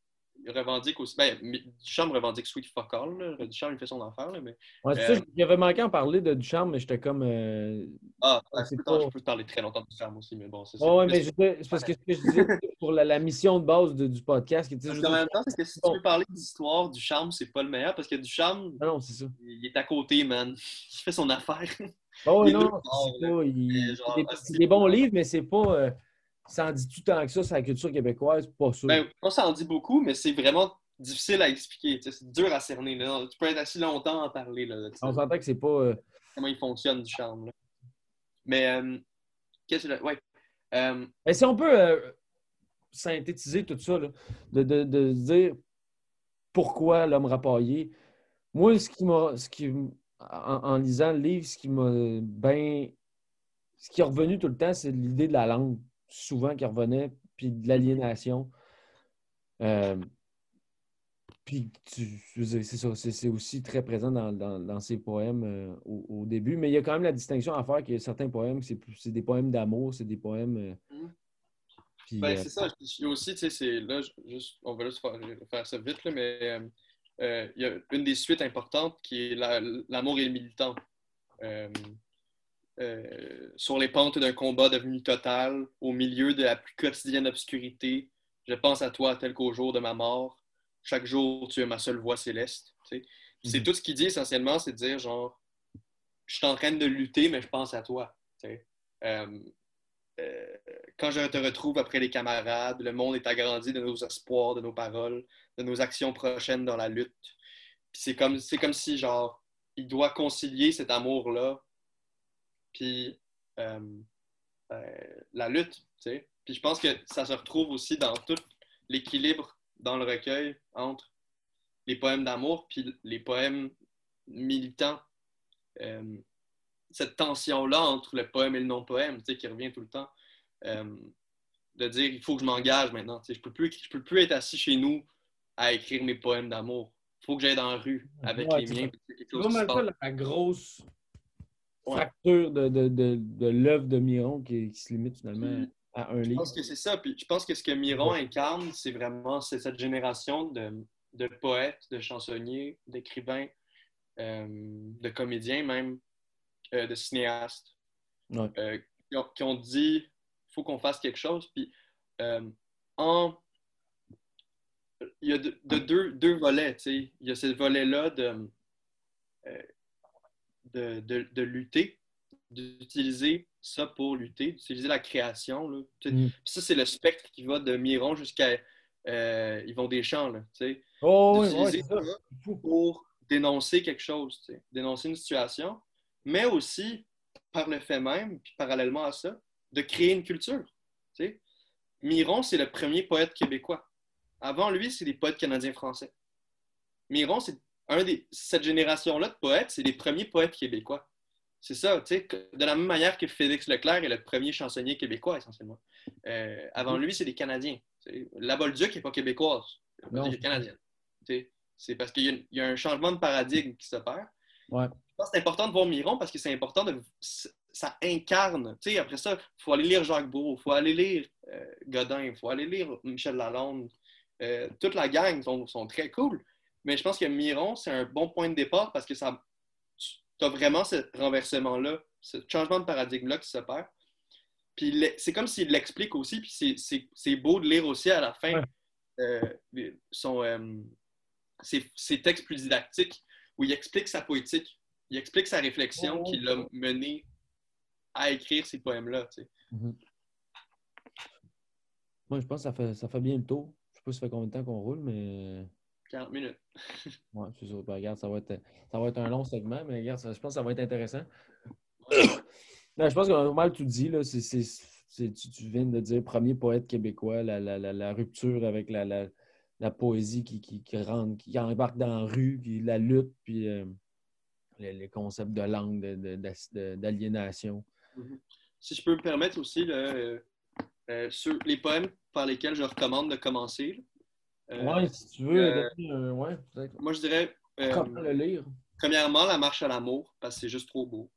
revendique aussi. Ben, Duchamp revendique Sweet Fuck All. Là. Duchamp, il fait son affaire. Là, mais, ouais, c'est euh... ça, j'avais manqué en parler de Duchamp, mais j'étais comme. Euh... Ah, c'est pas... je peux parler très longtemps de Duchamp aussi, mais bon, c'est ça. ouais, mais c'est parce que ce que je disais pour la, la, mission de base de, du podcast. Qui, en même temps, c'est que si tu veux parler d'histoire, Duchamp, c'est pas le meilleur parce que Duchamp. Ah non, c'est ça. Il est à côté, man. Il fait son affaire. Oh non, c'est pas. Il... Genre, des, des bons livres, mais c'est pas. Ça en dit tout tant que ça, c'est la culture québécoise, pas ça. Ben, moi, ça en dit beaucoup, mais c'est vraiment difficile à expliquer. C'est dur à cerner. Tu peux être assis longtemps à en parler. Là, On s'entend que c'est pas. Euh, Comment il fonctionne du charme. Là. Mais, euh, qu'est-ce que. Ouais. Euh... Mais si on peut euh, synthétiser tout ça, là, de, de, de, dire pourquoi l'homme rapaillé, moi, ce qui m'a. Ce qui, en, en, lisant le livre, ce qui m'a bien. Ce qui est revenu tout le temps, c'est l'idée de la langue, souvent qui revenait, puis de l'aliénation. Euh, puis, c'est ça, c'est aussi très présent dans, dans, ses poèmes euh, au, début. Mais il y a quand même la distinction à faire que certains poèmes, c'est des poèmes d'amour, c'est des poèmes. Euh, mmh. ben, c'est ça. aussi, tu sais, là, juste, on va juste faire, ça vite, là, mais il y a une des suites importantes qui est l'amour et le militant. Sur les pentes d'un combat devenu total, au milieu de la plus quotidienne obscurité, je pense à toi tel qu'au jour de ma mort chaque jour, tu es ma seule voix céleste. C'est mhm. tout ce qu'il dit essentiellement, c'est de dire genre, je suis en train de lutter, mais je pense à toi. Euh, euh, quand je te retrouve après les camarades, le monde est agrandi de nos espoirs, de nos paroles, de nos actions prochaines dans la lutte. C'est comme, comme si, genre, il doit concilier cet amour-là, puis euh, la lutte. Puis je pense que ça se retrouve aussi dans tout l'équilibre dans le recueil entre les poèmes d'amour puis les poèmes militants. Euh, cette tension-là entre le poème et le non-poème, qui revient tout le temps. Euh, de dire, il faut que je m'engage maintenant. Je ne peux, plus, je peux plus être assis chez nous à écrire mes poèmes d'amour. Il faut que j'aille dans la rue avec les miens. C'est vraiment la grosse fracture de, de, de, de l'œuvre de Miron qui, qui, se limite finalement mm. Je pense que c'est ça. Puis je pense que ce que Miron incarne, c'est vraiment cette génération de, poètes, de chansonniers, d'écrivains, euh, de comédiens même, euh, de cinéastes, euh, qui, ont, dit il faut qu'on fasse quelque chose. Puis en il y a de, deux, deux, volets. Il y a ce volet-là de, de, de, lutter, d'utiliser ça pour lutter, d'utiliser la création. Là. Mm. ça, c'est le spectre qui va de Miron jusqu'à euh, Yvon Deschamps. Là, oh, d'utiliser ça pour dénoncer quelque chose, dénoncer une situation, mais aussi, par le fait même, puis parallèlement à ça, de créer une culture. sais. Miron, c'est le premier poète québécois. Avant lui, c'est les poètes canadiens-français. Miron, c'est un des, cette génération-là de poètes, c'est les premiers poètes québécois. C'est ça, tu sais, de la même manière que Félix Leclerc est le premier chansonnier québécois, essentiellement. Euh, avant lui, c'est des Canadiens. La Bolduc n'est pas québécoise, elle est canadienne. C'est parce qu'il y, a un changement de paradigme qui s'opère. Ouais. C'est important de voir Miron parce que c'est important de. Ça incarne. sais, après ça, il faut aller lire Jacques Beau, il faut aller lire euh, Godin, il faut aller lire Michel Lalonde. Euh, toute la gang sont, sont, très cool. Mais je pense que Miron, c'est un bon point de départ parce que ça, tu as vraiment ce renversement-là, ce changement de paradigme-là qui s'opère. Puis c'est comme s'il l'explique aussi, puis c'est beau de lire aussi à la fin euh, son, euh, ses, textes plus didactiques où il explique sa poétique, il explique sa réflexion qui l'a mené à écrire ces poèmes-là. Mm-hmm. Moi, je pense que ça fait, ça fait bien le tour. Je sais pas si ça fait combien de temps qu'on roule, mais 40 minutes. oui, c'est ça. Ben, regarde, ça va, être, ça va être un long segment, mais regarde, je pense que ça va être intéressant. Ben, je pense a mal tout dit. Là. tu, viens de dire premier poète québécois, la, la, la, rupture avec la, la poésie qui, qui, qui rentre, qui embarque dans la rue, puis la lutte, puis euh, les, les concepts de langue, de- de- d'aliénation. Mhm. Si je peux me permettre aussi, là, euh, euh, sur les poèmes par lesquels je recommande de commencer, là, ouais, si tu veux, euh, ouais, peut-être. moi je dirais euh, Comment le lire? Premièrement, la marche à l'amour, parce que c'est juste trop beau.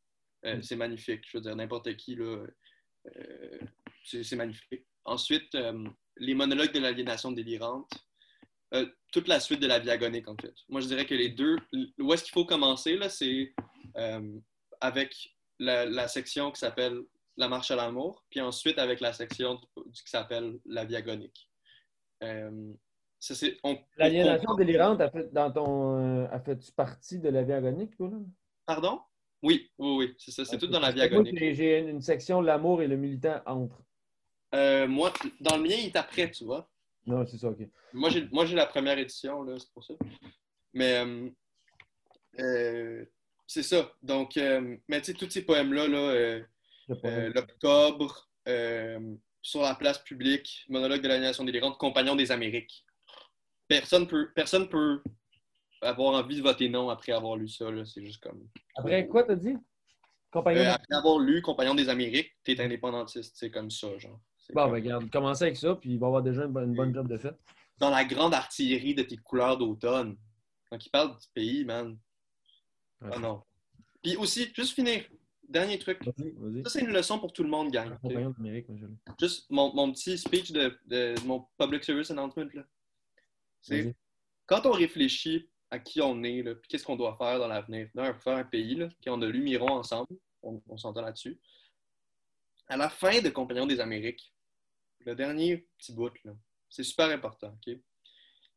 Euh, Mm. C'est magnifique. Je veux dire, n'importe qui, là, euh, c'est magnifique. Ensuite, euh, les monologues de l'aliénation délirante. Euh, toute la suite de la vie agonique, en fait. Moi, je dirais que les deux, où est-ce qu'il faut commencer, là, c'est euh, avec la, la section qui s'appelle La marche à l'amour, puis ensuite avec la section du- qui s'appelle La vie agonique. Euh, L'aliénation délirante a fait dans ton euh, a fait partie de la vie agonique, toi, là? Pardon? Oui, oui, oui, c'est ça. C'est tout dans la vie agonique. j'ai- une section L'amour et le militant entre. Euh, moi, dans le mien, il est après, tu vois. Non, c'est ça, OK. Moi, j'ai, moi, j'ai la première édition, là, c'est pour ça. Mais euh, euh, c'est ça. Donc, mais tu sais, tous ces poèmes-là, là, l'octobre, sur la place publique, monologue de l'aliénation délirante, compagnon des Amériques. Personne peut, personne peut avoir envie de voter non après avoir lu ça. là. C'est juste comme. Après, quoi t'as dit? Compagnon? Euh, après avoir lu Compagnon des Amériques, t'es indépendantiste. C'est comme ça, genre. Bon, comme- ben, regarde, commencez avec ça, puis il va avoir déjà une bonne, une bonne job de fait. dans la grande artillerie de tes couleurs d'automne. Quand il parle du pays, man. Ouais. Ah non. Puis aussi, juste finir, dernier truc. Ça, c'est une leçon pour tout le monde, gang. Compagnon d'Amérique. Juste mon, mon petit speech de, de mon public service announcement. Là. Vas-y. quand on réfléchit à qui on est, là, puis qu'est-ce qu'on doit faire dans l'avenir. D'un, faire un pays, là, puis on a lu Miron ensemble, on, on s'entend là-dessus. À la fin de Compagnon des Amériques, le dernier petit bout, là, c'est super important. ok?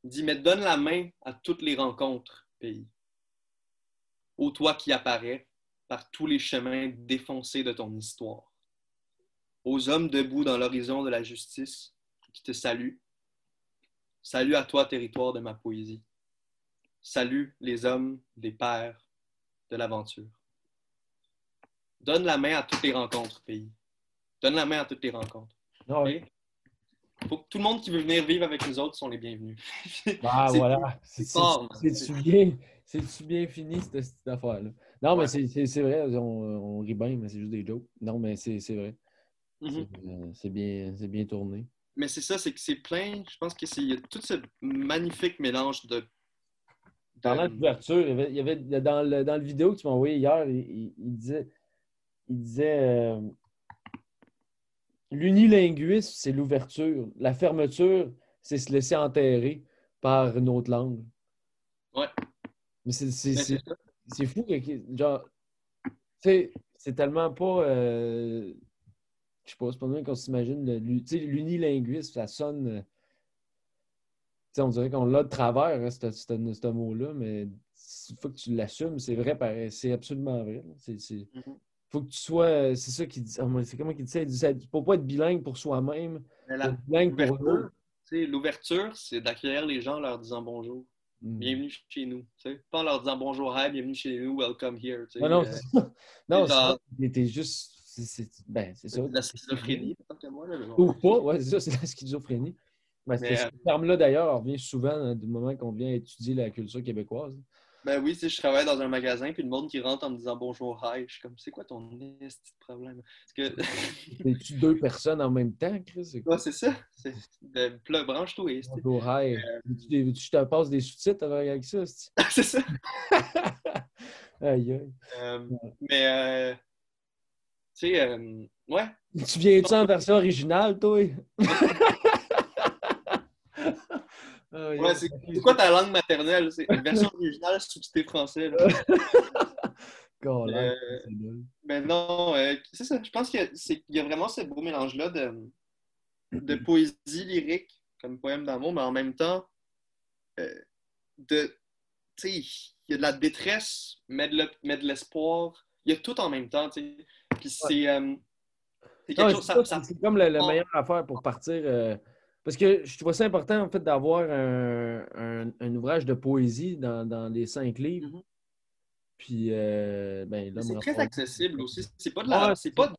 Il dit Mais donne la main à toutes les rencontres, pays. Ô toi qui apparaît par tous les chemins défoncés de ton histoire. Aux hommes debout dans l'horizon de la justice qui te saluent. Salut à toi, territoire de ma poésie. Salut les hommes des pères de l'aventure. Donne la main à toutes les rencontres, pays. Donne la main à toutes les rencontres. Ah, oui. Faut que tout le monde qui veut venir vivre avec nous autres sont les bienvenus. Ah, voilà. C'est-tu bien, bien fini, cette, cette affaire-là? Non, mais Ouais. c'est- vrai, on, on rit bien, mais c'est juste des jokes. Non, mais c'est vrai. Mhm. C'est euh, C'est bien, c'est bien tourné. Mais c'est ça, c'est que c'est plein. Je pense que c'est il y a tout ce magnifique mélange de. Parlant de- d'ouverture, il y avait, il y avait dans, le, dans le vidéo que tu m'as envoyé hier, il, disait, il disait euh, l'unilinguisme, c'est l'ouverture. La fermeture, c'est se laisser enterrer par une autre langue. Ouais. Mais c'est c'est fou que, genre, tu sais, c'est tellement pas. euh, je sais pas, c'est pas bien qu'on s'imagine. l'unilinguisme, ça sonne. euh, on dirait qu'on l'a de travers, hein, ce, mot-là, mais il faut que tu l'assumes. C'est vrai, c'est absolument vrai. c'est- Mhm. faut que tu sois. C'est ça qu'il dit. ah, C'est comment qu'il dit ça? Il dit ça, faut pas être bilingue pour soi-même, bilingue pour sais, l'ouverture, c'est d'accueillir les gens en leur disant bonjour. Mm. Bienvenue chez nous. Pas en leur disant bonjour, hi, bienvenue chez nous, welcome here. Non, non, Euh. Non, t'es juste. C'est- ben, c'est ça. de la schizophrénie, tant que moi. Là. Ou pas, ouais, c'est ça, c'est la schizophrénie. Ben, Mais, ce euh, terme-là, d'ailleurs, revient souvent hein, du moment qu'on vient étudier la culture québécoise. Ben oui, tu sais, je travaille dans un magasin, puis le monde qui rentre en me disant bonjour, hi, je suis comme, c'est quoi ton de problème? Parce que, Es-tu deux personnes en même temps, Chris? C'est quoi? ouais, c'est ça. C'est, ben, branche-toi. Bonjour, hi. Que je te passe des sous-titres avec ça? c'est ça. Aïe, aïe. Euh, mais, euh, tu sais, euh, ouais. Tu viens-tu en version originale, toi? Ouais, aïe. c'est, quoi ta langue maternelle? C'est une version originale sous-titrée français. là? Colin, Euh. Ben non, euh, c'est ça. Je pense qu'il y a, c'est- il y a vraiment ce beau mélange-là de, de poésie lyrique comme poème d'amour, mais en même temps, euh, de, tu sais, il y a de la détresse, mais de, le- mais de l'espoir. Il y a tout en même temps, tu sais. Puis c'est, euh, c'est comme la, la meilleure affaire pour partir. euh, parce que je trouve ça important, en fait, d'avoir un, un- un ouvrage de poésie dans, dans les cinq livres. Mhm. Puis, euh, ben, c'est très accessible aussi. C'est pas de la, Ouais, c'est pas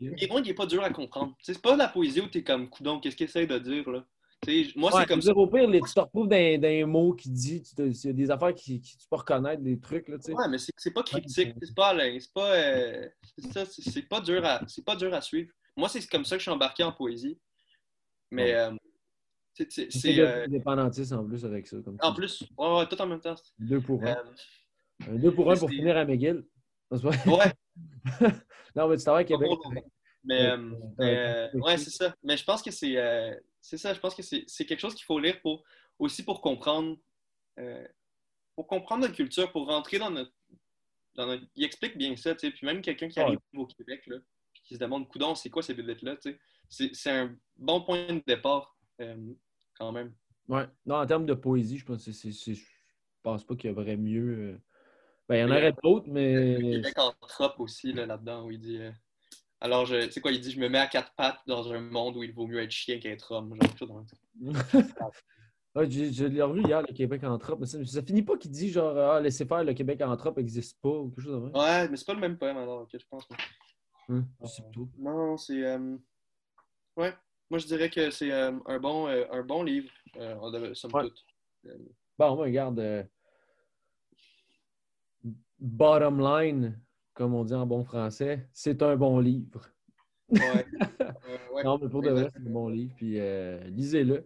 il est pas dur à comprendre. C'est pas la poésie où t'es comme, coudon, qu'est-ce qu'il essaie de dire, là? Tu Moi, Ouais, c'est comme ça. Au pire, les- tu te retrouves dans, dans un mot qui dit, il y a des affaires qui, qui tu peux reconnaître, des trucs, là, tu sais. Ouais, mais c'est pas critique, c'est pas c'est pas, euh, c'est ça, c'est c'est pas dur à, pas dur à suivre. Moi, c'est comme ça que je suis embarqué en poésie. Mais euh, c'est- euh, indépendantiste en plus avec ça. Comme en plus, ouais, ouais, tout en même temps. Deux pour un. Euh, Un deux pour un pour finir à McGill. Ouais, non, mais tu travailles à Québec. Mais, euh, ouais, euh, ouais, c'est ça. Mais je pense que c'est euh, c'est ça. Je pense que c'est c'est quelque chose qu'il faut lire pour aussi pour comprendre euh, pour comprendre notre culture, pour rentrer dans notre, dans notre- Il explique bien ça, tu sais. Puis même quelqu'un qui arrive au Québec, là, qui se demande, coudon, c'est quoi ces bibliothèques-là, tu sais? C'est- C'est un bon point de départ, quand même. Ouais. Non, en termes de poésie, je pense que c'est- c'est- je pense pas qu'il y aurait mieux. Ben, il y en Il y a- aurait d'autres, Le mais. Québec en trope aussi, là, là-dedans, où il dit. Euh, alors, je- tu sais quoi, il dit Je me mets à quatre pattes dans un monde où il vaut mieux être chien qu'être homme. Genre, dans le- Ouais, j'ai- je l'ai revu hier, le Québec en trope. mais Ça, ça finit pas qu'il dit genre ah, laissez faire, le Québec en trope n'existe pas ou quelque chose de vrai. Ouais, mais c'est pas le même poème alors, ok, je pense. Hum, je trop. Non, c'est. euh, Ouais, moi je dirais que c'est euh, un, bon, euh, un bon livre, euh, on somme Ouais. toute. Bon, moi, regarde. euh, Bottom line, comme on dit en bon français, c'est un bon livre. Ouais. Euh, ouais. Non, mais pour de vrai, c'est un bon livre. Puis euh, lisez-le.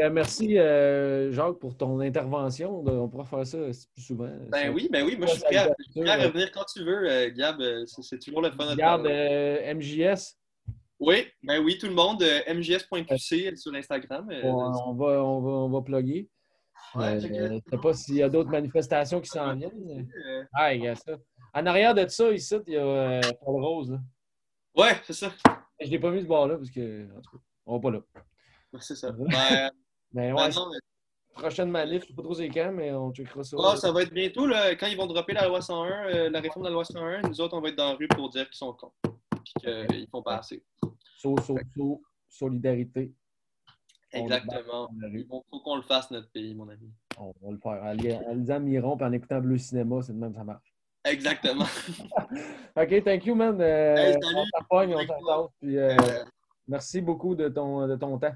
Euh, merci, euh, Jacques, pour ton intervention. On pourra faire ça plus souvent. Ben oui, ben oui, moi je suis prêt à, je suis prêt à revenir quand tu veux, Gab. C'est toujours le fun euh, MJS. Oui, ben oui, tout le monde, mjs.qc sur Instagram. On, va, on, va, on va plugger. Ouais, je ne sais pas s'il y a d'autres manifestations qui s'en viennent. Ah, il y a ça. En arrière de ça, ici, il y a euh, Paul Rose. là. Ouais, c'est ça. Je ne l'ai pas vu ce bord-là parce que, en tout cas, on va pas là. Ouais, C'est ça. Ouais. Ben, Mais ben ouais, non, mais- prochaine manif, je ne sais pas trop c'est quand, mais on checkera ça. Ah, ça va être bientôt, là, quand ils vont dropper la loi 101, euh, la réforme de la loi 101, nous autres, on va être dans la rue pour dire qu'ils sont cons. Puis qu'ils font pas assez. Saut, saut, saut, solidarité. Exactement. Il faut qu'on le fasse, notre pays, mon ami. On va le faire. En, li- en lisant Miron et en écoutant Bleu Cinéma, c'est de même ça marche. Exactement. OK, thank you, man. Euh, Hey, on euh, Euh, merci beaucoup de ton, de ton temps.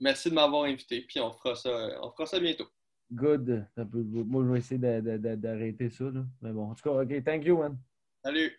merci de m'avoir invité, puis on fera ça, on fera ça bientôt. Good. Moi, je vais essayer d'arrêter ça. Là. Mais bon, en tout cas, OK, thank you, man. Salut!